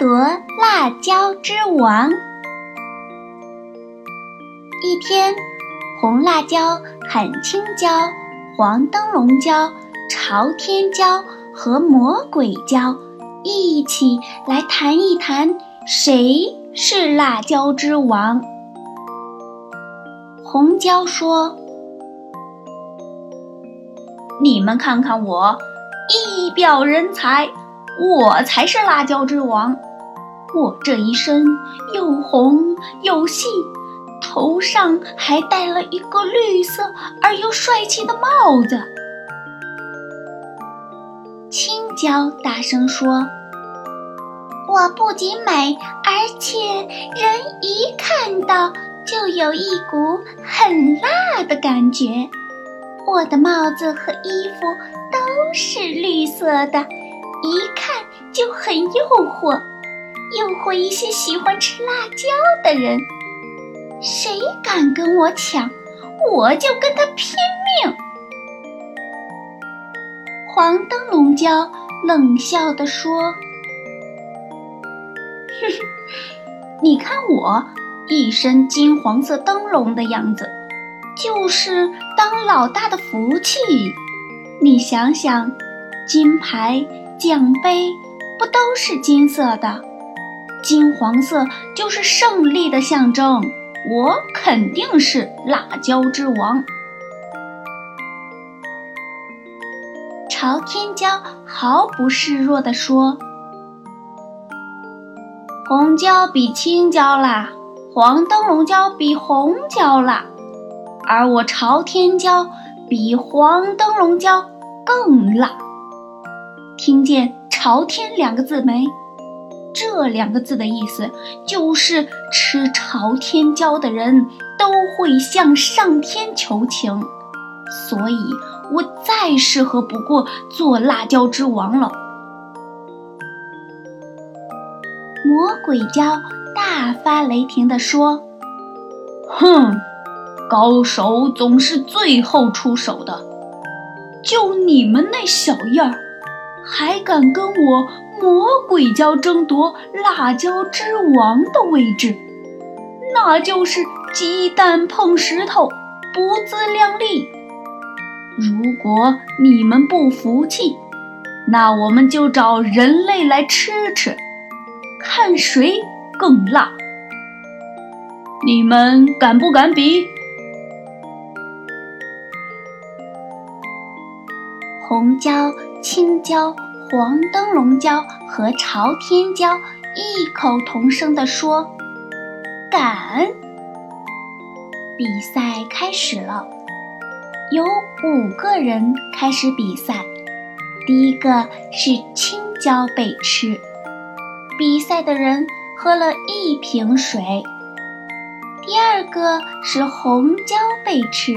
夺辣椒之王。一天，红辣椒喊青椒、黄灯笼椒、朝天椒和魔鬼椒一起来谈一谈，谁是辣椒之王。红椒说：“你们看看我，一表人才。”我才是辣椒之王，我这一身又红又细，头上还戴了一个绿色而又帅气的帽子。青椒大声说：“我不仅美，而且人一看到就有一股很辣的感觉。我的帽子和衣服都是绿色的。”一看就很诱惑，诱惑一些喜欢吃辣椒的人。谁敢跟我抢，我就跟他拼命！黄灯笼椒冷笑地说：“哼哼，你看我一身金黄色灯笼的样子，就是当老大的福气。你想想，金牌。”奖杯不都是金色的？金黄色就是胜利的象征。我肯定是辣椒之王。朝天椒毫不示弱地说：“红椒比青椒辣，黄灯笼椒比红椒辣，而我朝天椒比黄灯笼椒更辣。”听见“朝天”两个字没？这两个字的意思就是吃朝天椒的人都会向上天求情，所以我再适合不过做辣椒之王了。魔鬼椒大发雷霆地说：“哼，高手总是最后出手的，就你们那小样儿！”还敢跟我魔鬼椒争夺辣椒之王的位置，那就是鸡蛋碰石头，不自量力。如果你们不服气，那我们就找人类来吃吃，看谁更辣。你们敢不敢比？红椒。青椒、黄灯笼椒和朝天椒异口同声地说：“敢！”比赛开始了，有五个人开始比赛。第一个是青椒被吃，比赛的人喝了一瓶水。第二个是红椒被吃，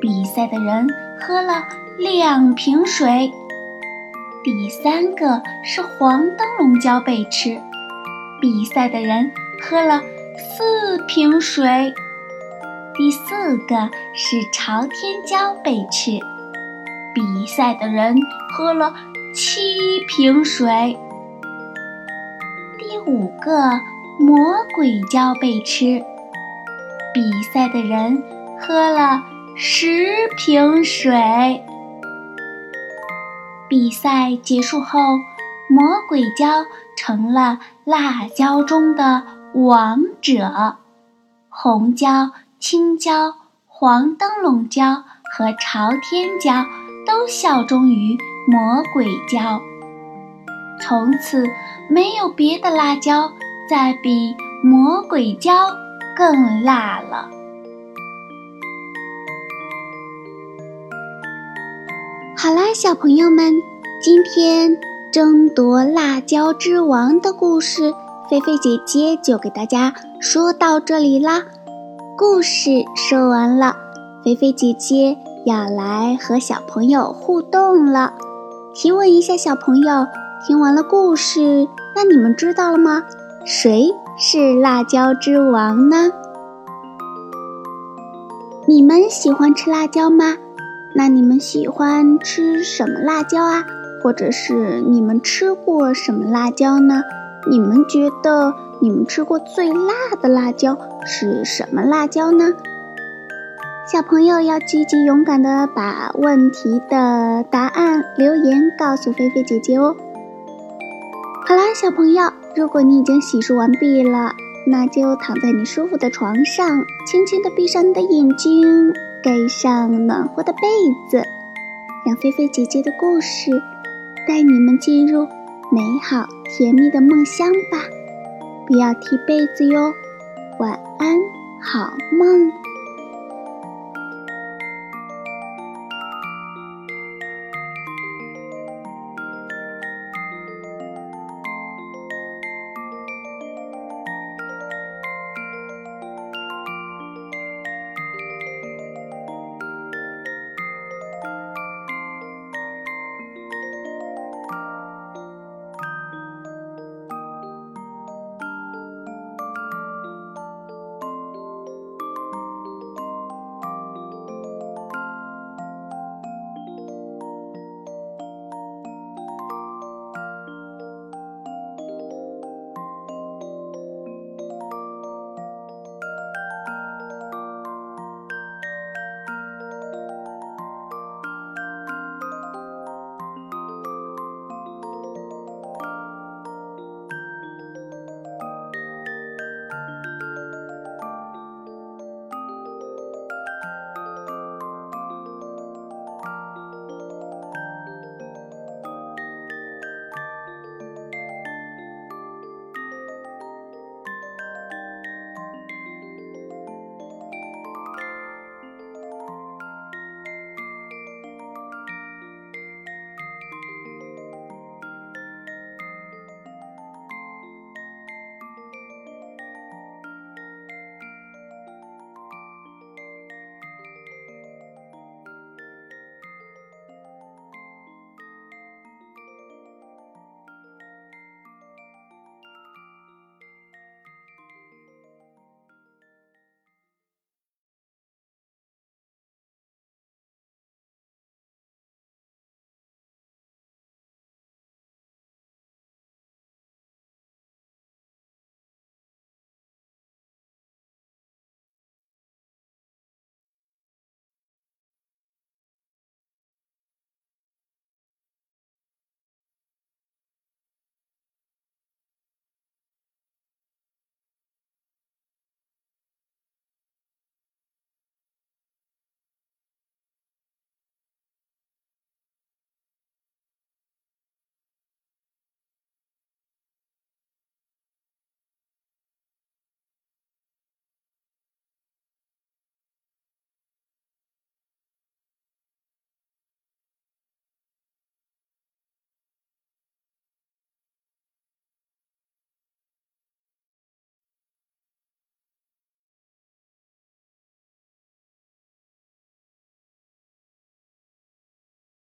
比赛的人喝了两瓶水。第三个是黄灯笼椒被吃，比赛的人喝了四瓶水。第四个是朝天椒被吃，比赛的人喝了七瓶水。第五个魔鬼椒被吃，比赛的人喝了十瓶水。比赛结束后，魔鬼椒成了辣椒中的王者。红椒、青椒、黄灯笼椒和朝天椒都效忠于魔鬼椒。从此，没有别的辣椒再比魔鬼椒更辣了。好啦，小朋友们，今天争夺辣椒之王的故事，菲菲姐姐就给大家说到这里啦。故事说完了，菲菲姐姐要来和小朋友互动了。提问一下小朋友，听完了故事，那你们知道了吗？谁是辣椒之王呢？你们喜欢吃辣椒吗？那你们喜欢吃什么辣椒啊？或者是你们吃过什么辣椒呢？你们觉得你们吃过最辣的辣椒是什么辣椒呢？小朋友要积极勇敢的把问题的答案留言告诉菲菲姐姐哦。好啦，小朋友，如果你已经洗漱完毕了，那就躺在你舒服的床上，轻轻的闭上你的眼睛。盖上暖和的被子，让菲菲姐姐的故事带你们进入美好甜蜜的梦乡吧！不要踢被子哟，晚安，好梦。